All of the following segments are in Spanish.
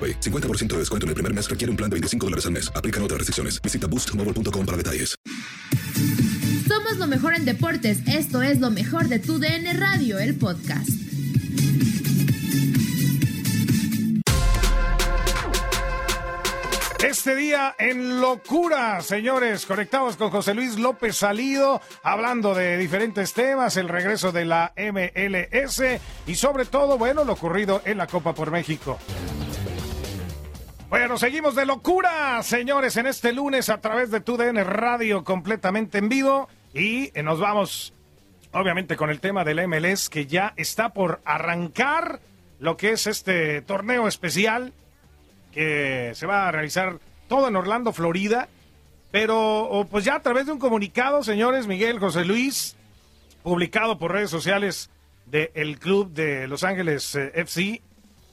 AroPay. 50% de descuento en el primer mes requiere un plan de 25 dólares al mes. Aplican otras restricciones. Visita boostmobile.com para detalles. Somos lo mejor en deportes. Esto es lo mejor de tu DN Radio, el podcast. Este día en locura, señores, conectados con José Luis López Salido, hablando de diferentes temas, el regreso de la MLS y sobre todo, bueno, lo ocurrido en la Copa por México. Bueno, seguimos de locura, señores, en este lunes a través de TUDN Radio completamente en vivo y eh, nos vamos, obviamente, con el tema del MLS que ya está por arrancar lo que es este torneo especial que se va a realizar todo en Orlando, Florida. Pero pues ya a través de un comunicado, señores, Miguel José Luis, publicado por redes sociales del club de Los Ángeles eh, FC,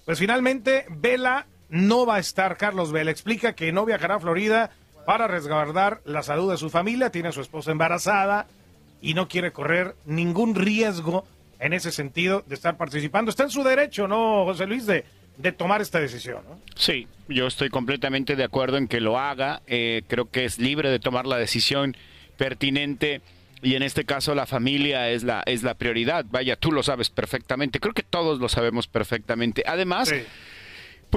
pues finalmente Vela no va a estar. Carlos Vela explica que no viajará a Florida para resguardar la salud de su familia, tiene a su esposa embarazada y no quiere correr ningún riesgo en ese sentido de estar participando. Está en su derecho, ¿no, José Luis? De, de tomar esta decisión. ¿no? Sí, yo estoy completamente de acuerdo en que lo haga. Eh, creo que es libre de tomar la decisión pertinente y en este caso la familia es la es la prioridad. Vaya, tú lo sabes perfectamente. Creo que todos lo sabemos perfectamente. Además. Sí.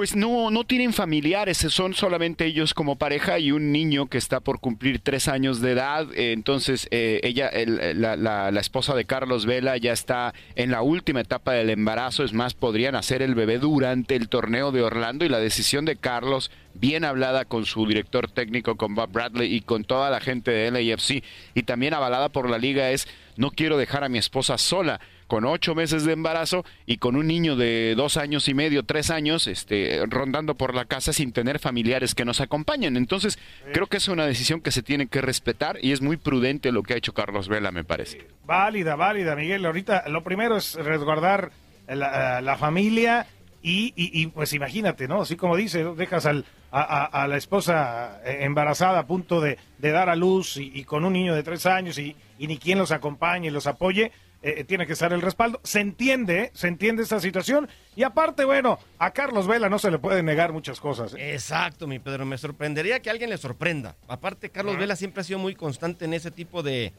Pues no, no tienen familiares, son solamente ellos como pareja y un niño que está por cumplir tres años de edad. Eh, entonces, eh, ella, el- la, la- la esposa de Carlos Vela, ya está en la última etapa del embarazo. Es más, podrían hacer el bebé durante el torneo de Orlando y la decisión de Carlos, bien hablada con su director técnico, con Bob Bradley y con toda la gente de LAFC y también avalada por la liga, es no quiero dejar a mi esposa sola con ocho meses de embarazo y con un niño de dos años y medio, tres años, este, rondando por la casa sin tener familiares que nos acompañen. Entonces, creo que es una decisión que se tiene que respetar y es muy prudente lo que ha hecho Carlos Vela, me parece. Válida, válida, Miguel. Ahorita lo primero es resguardar la, la familia y, y- y, pues imagínate, ¿no? Así como dice, dejas al, a, la esposa eh, embarazada a punto de, de dar a luz y, y con un niño de tres años y, y ni quien los acompañe y los apoye. eh, tiene que estar el respaldo. Se entiende, ¿eh? se entiende esta situación. Y aparte, bueno, a Carlos Vela no se le puede negar muchas cosas. ¿eh? Exacto, mi Pedro. Me sorprendería que alguien le sorprenda. Aparte, Carlos Vela siempre ha sido muy constante en ese tipo de,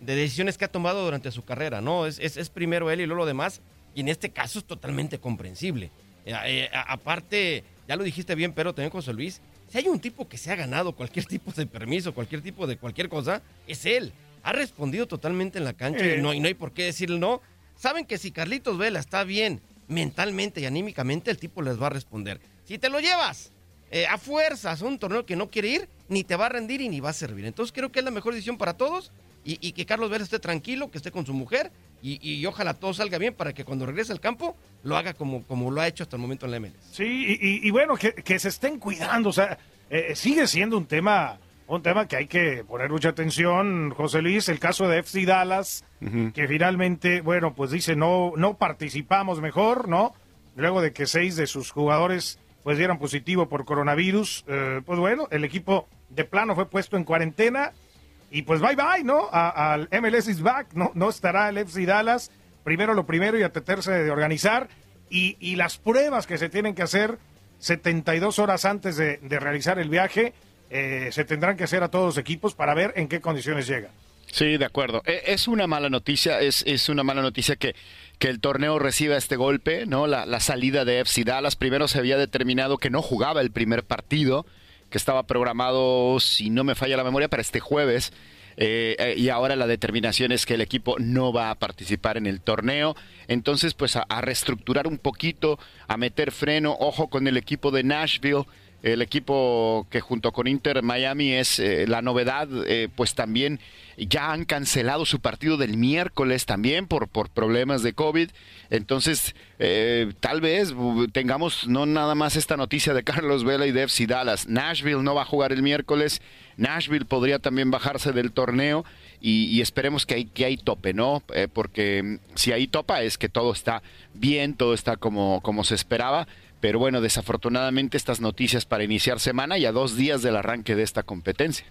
de decisiones que ha tomado durante su carrera, ¿no? Es, es, es primero él y luego lo demás. Y en este caso es totalmente comprensible. Eh, eh, aparte, ya lo dijiste bien, pero también José Luis, si hay un tipo que se ha ganado cualquier tipo de permiso, cualquier tipo de cualquier cosa, es él. Ha respondido totalmente en la cancha Eh. y, no, y no hay por qué decirle no. Saben que si Carlitos Vela está bien mentalmente y anímicamente, el tipo les va a responder. Si te lo llevas eh, a fuerzas a un torneo que no quiere ir, ni te va a rendir y ni va a servir. Entonces creo que es la mejor decisión para todos y, y que Carlos Vela esté tranquilo, que esté con su mujer y, y ojalá todo salga bien para que cuando regrese al campo lo haga como, como lo ha hecho hasta el momento en la MLS. Sí, y, y- y bueno, que, que se estén cuidando. O sea, eh, sigue siendo un tema, un tema que hay que poner mucha atención, José Luis, el caso de FC Dallas, que finalmente, bueno, pues dice no, no participamos mejor, ¿no? Luego de que seis de sus jugadores pues dieron positivo por coronavirus, eh, pues bueno, el equipo de plano fue puesto en cuarentena y pues bye bye, ¿no? Al MLS is back, no, no estará el FC Dallas, primero lo primero y a tratarse de organizar y, y las pruebas que se tienen que hacer 72 horas antes de, de realizar el viaje eh, se tendrán que hacer a todos los equipos para ver en qué condiciones llega. Sí, de acuerdo. E- Es una mala noticia, es, es una mala noticia que, que el torneo reciba este golpe, ¿no? La, la salida de FC Dallas. Primero se había determinado que no jugaba el primer partido, que estaba programado, si no me falla la memoria, para este jueves. Eh, eh, y ahora la determinación es que el equipo no va a participar en el torneo. Entonces, pues a, a reestructurar un poquito, a meter freno, ojo con el equipo de Nashville el equipo que junto con Inter Miami es eh, la novedad, eh, pues también ya han cancelado su partido del miércoles también por, por problemas de COVID. Entonces, eh, tal vez tengamos no nada más esta noticia de Carlos Vela y de FC Dallas. Nashville no va a jugar el miércoles. Nashville podría también bajarse del torneo y, y esperemos que hay, que hay tope, ¿no? Porque si hay topa es que todo está bien, todo está como, como se esperaba. Pero bueno, desafortunadamente estas noticias para iniciar semana y a dos días del arranque de esta competencia.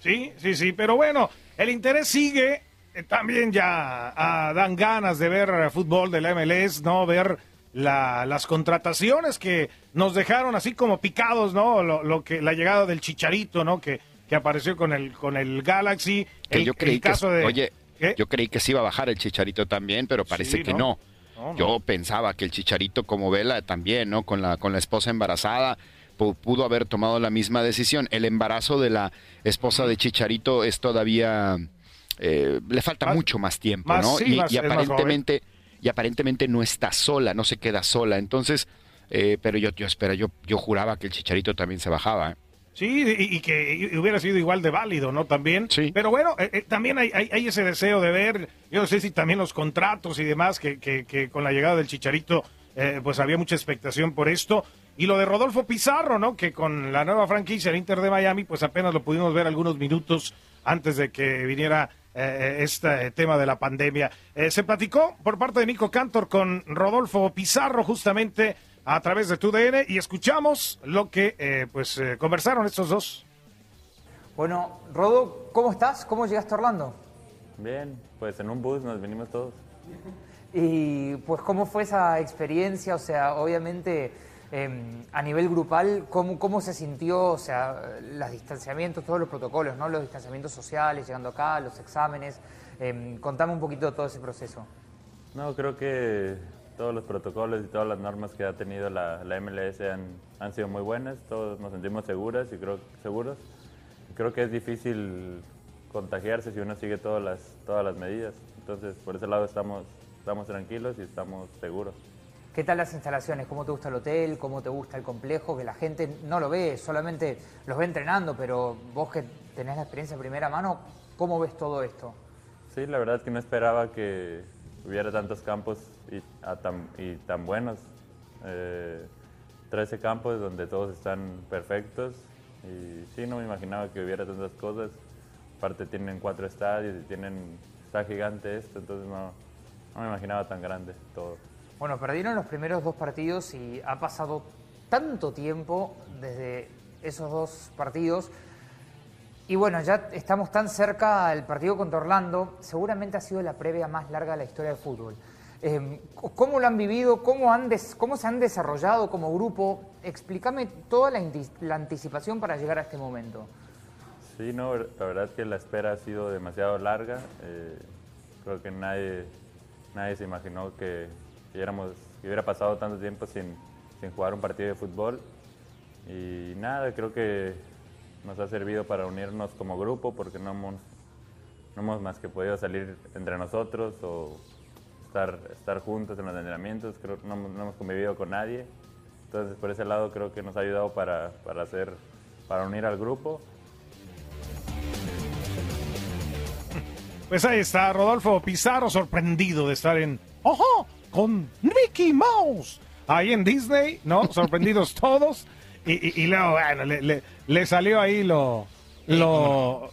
Sí, sí, sí, pero bueno, el interés sigue. Eh, También ya ah, dan ganas de ver fútbol de la MLS, ¿no? Ver la- las contrataciones que nos dejaron así como picados, ¿no? Lo, lo que la llegada del Chicharito, ¿no? Que, que apareció con el con el Galaxy. Que el, yo creí el caso que, de oye, ¿Qué? yo creí que se iba a bajar el Chicharito también, pero parece Sí, que ¿no? no. No. Yo pensaba que el Chicharito como Vela también, ¿no? Con la con la esposa embarazada pu- pudo haber tomado la misma decisión. El embarazo de la esposa de Chicharito es todavía eh, le falta Más- mucho más tiempo, más- ¿no? sí, y, más- y aparentemente y aparentemente no está sola, no se queda sola. Entonces, eh, pero yo yo espera, yo yo juraba que el Chicharito también se bajaba. ¿eh? Sí, y, y que y- hubiera sido igual de válido, ¿no? También. Sí. Pero bueno, eh, eh, también hay, hay, hay ese deseo de ver, yo no sé si también los contratos y demás, que, que, que con la llegada del Chicharito, eh, pues había mucha expectación por esto. Y lo de Rodolfo Pizarro, ¿no? Que con la nueva franquicia, el Inter de Miami, pues apenas lo pudimos ver algunos minutos antes de que viniera este tema de la pandemia. Se platicó por parte de Nico Cantor con Rodolfo Pizarro justamente a través de TUDN y escuchamos lo que eh, pues eh, conversaron estos dos. Bueno, Rodo, ¿cómo estás? ¿Cómo llegaste a Orlando? Bien, pues en un bus nos vinimos todos. Y pues, ¿cómo fue esa experiencia? O sea, obviamente, eh, a nivel grupal, ¿cómo, ¿cómo se sintió? O sea, los distanciamientos, todos los protocolos, ¿no? Los distanciamientos sociales, llegando acá, los exámenes. Eh, contame un poquito de todo ese proceso. No, creo que todos los protocolos y todas las normas que ha tenido la, la MLS han, han sido muy buenas. Todos nos sentimos seguras y creo, seguros. Creo que es difícil contagiarse si uno sigue todas las, todas las medidas. Entonces, por ese lado estamos, estamos tranquilos y estamos seguros. ¿Qué tal las instalaciones? ¿Cómo te gusta el hotel? ¿Cómo te gusta el complejo? Que la gente no lo ve, solamente los ve entrenando, pero vos que tenés la experiencia de primera mano, ¿cómo ves todo esto? Sí, la verdad es que no esperaba que hubiera tantos campos y, a tan, y tan buenos. Eh, 13 campos donde todos están perfectos y sí, no me imaginaba que hubiera tantas cosas. Aparte tienen cuatro estadios y tienen, está gigante esto, entonces no, no me imaginaba tan grande todo. Bueno, perdieron los primeros dos partidos y ha pasado tanto tiempo desde esos dos partidos. Y bueno, ya estamos tan cerca al partido contra Orlando, seguramente ha sido la previa más larga de la historia del fútbol. Eh, ¿Cómo lo han vivido? ¿Cómo, han ¿Cómo se han desarrollado como grupo? Explícame toda la, anticipación para llegar a este momento. Sí, no, la verdad es que la espera ha sido demasiado larga. Eh, creo que nadie, nadie se imaginó que, que que hubiera pasado tanto tiempo sin, sin jugar un partido de fútbol. Y nada, creo que nos ha servido para unirnos como grupo porque no hemos, no hemos más que podido salir entre nosotros o estar, estar juntos en los entrenamientos. Creo que no, no hemos convivido con nadie. Entonces, por ese lado, creo que nos ha ayudado para, para, hacer, para unir al grupo. Pues ahí está Rodolfo Pizarro sorprendido de estar en ¡Ojo! con Mickey Mouse ahí en Disney, ¿no? Sorprendidos todos. Y, y- y luego, bueno, le, le- le salió ahí lo... lo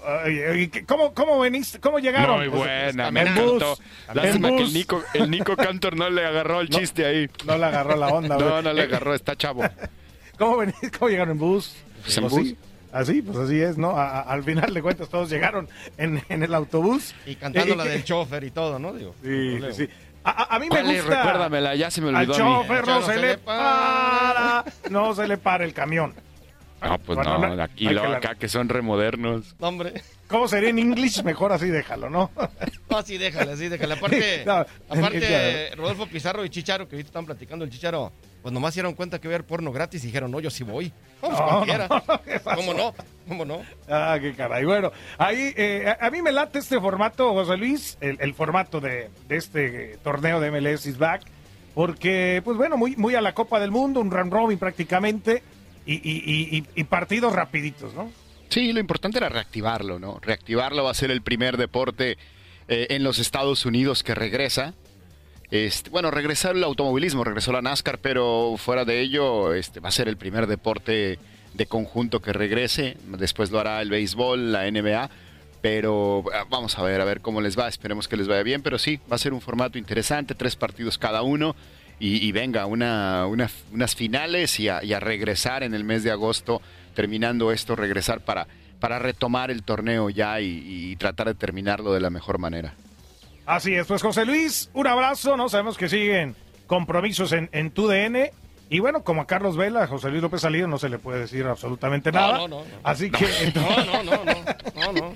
¿cómo, ¿Cómo veniste? ¿Cómo llegaron? Muy buena, en me bus, encantó. en Lástima que el Nico, el Nico Cantor no le agarró el chiste ahí. No le agarró la onda, No, güey. no le agarró, está chavo. ¿Cómo, veniste? ¿Cómo llegaron en bus? Pues en Pues bus. sí, Así, pues así es, ¿no? A- a- al final de cuentas todos llegaron en, en el autobús. Y cantando Eh, la del chofer y todo, ¿no? Digo, Sí, no sí, sí. A, a- a mí me gusta... Recuérdamela, ya se me Al olvidó a mí. chofer no se le para, no se le para el camión. No, pues Bueno, no, no, aquí hay lo, que la- acá que son remodernos. No, hombre. ¿Cómo sería en English? Mejor así déjalo, ¿no? No, sí, déjale, sí, déjale. Aparte, No, aparte Rodolfo Pizarro y Chicharo, que ahorita están platicando el Chicharo, pues nomás se dieron cuenta que iba a haber porno gratis y dijeron, no, yo sí voy. Vamos, No, cualquiera. no, no, ¿qué pasó? ¿Cómo no? ¿Cómo no? Ah, qué caray. Bueno, ahí eh, a, a mí me late este formato, José Luis, el, el formato de, de este eh, torneo de MLS is back, porque, pues bueno, muy, muy a la Copa del Mundo, un round robin prácticamente, y, y- y- y- y partidos rapiditos, ¿no? Sí, lo importante era reactivarlo, ¿no? Reactivarlo va a ser el primer deporte eh, en los Estados Unidos que regresa. Este, bueno, regresó el automovilismo, regresó la NASCAR, pero fuera de ello, este, va a ser el primer deporte de conjunto que regrese. Después lo hará el béisbol, la NBA. Pero ah, vamos a ver, a ver cómo les va. Esperemos que les vaya bien. Pero sí, va a ser un formato interesante, tres partidos cada uno. Y, y venga, una, una- unas finales y a, y a regresar en el mes de agosto, terminando esto, regresar para, para retomar el torneo ya y, y tratar de terminarlo de la mejor manera. Así es, pues José Luis, un abrazo, ¿no? Sabemos que siguen compromisos en, en tu DN. Y bueno, como a Carlos Vela, a José Luis López Salido no se le puede decir absolutamente No, nada. no, no, no. Así que... No, no, no, no, no, no.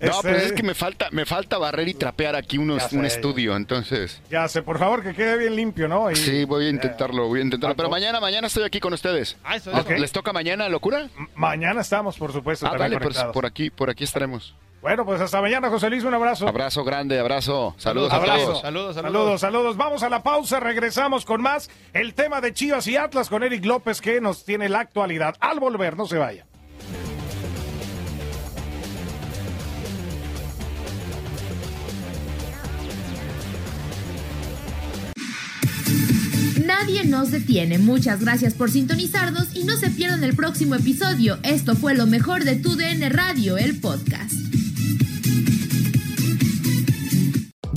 No, pues es que me falta, me falta barrer y trapear aquí unos, sé, un estudio, entonces. Ya sé, por favor, que quede bien limpio, ¿no? Y- Sí, voy a intentarlo, voy a intentarlo. Pero mañana, mañana estoy aquí con ustedes. Ah, eso. ¿Les toca mañana, locura? Mañana estamos, por supuesto, Ah, vale, pues conectados. por aquí, por aquí estaremos. Bueno, pues hasta mañana, José Luis, un abrazo. Abrazo grande, abrazo. Saludos a Abrazo. todos. Saludos, saludos. Saludos, saludos. Vamos a la pausa, regresamos con más. El tema de Chivas y Atlas con Eric López que nos tiene la actualidad. Al volver, no se vaya. Nadie nos detiene. Muchas gracias por sintonizarnos y no se pierdan el próximo episodio. Esto fue lo mejor de Tu DN Radio, el podcast.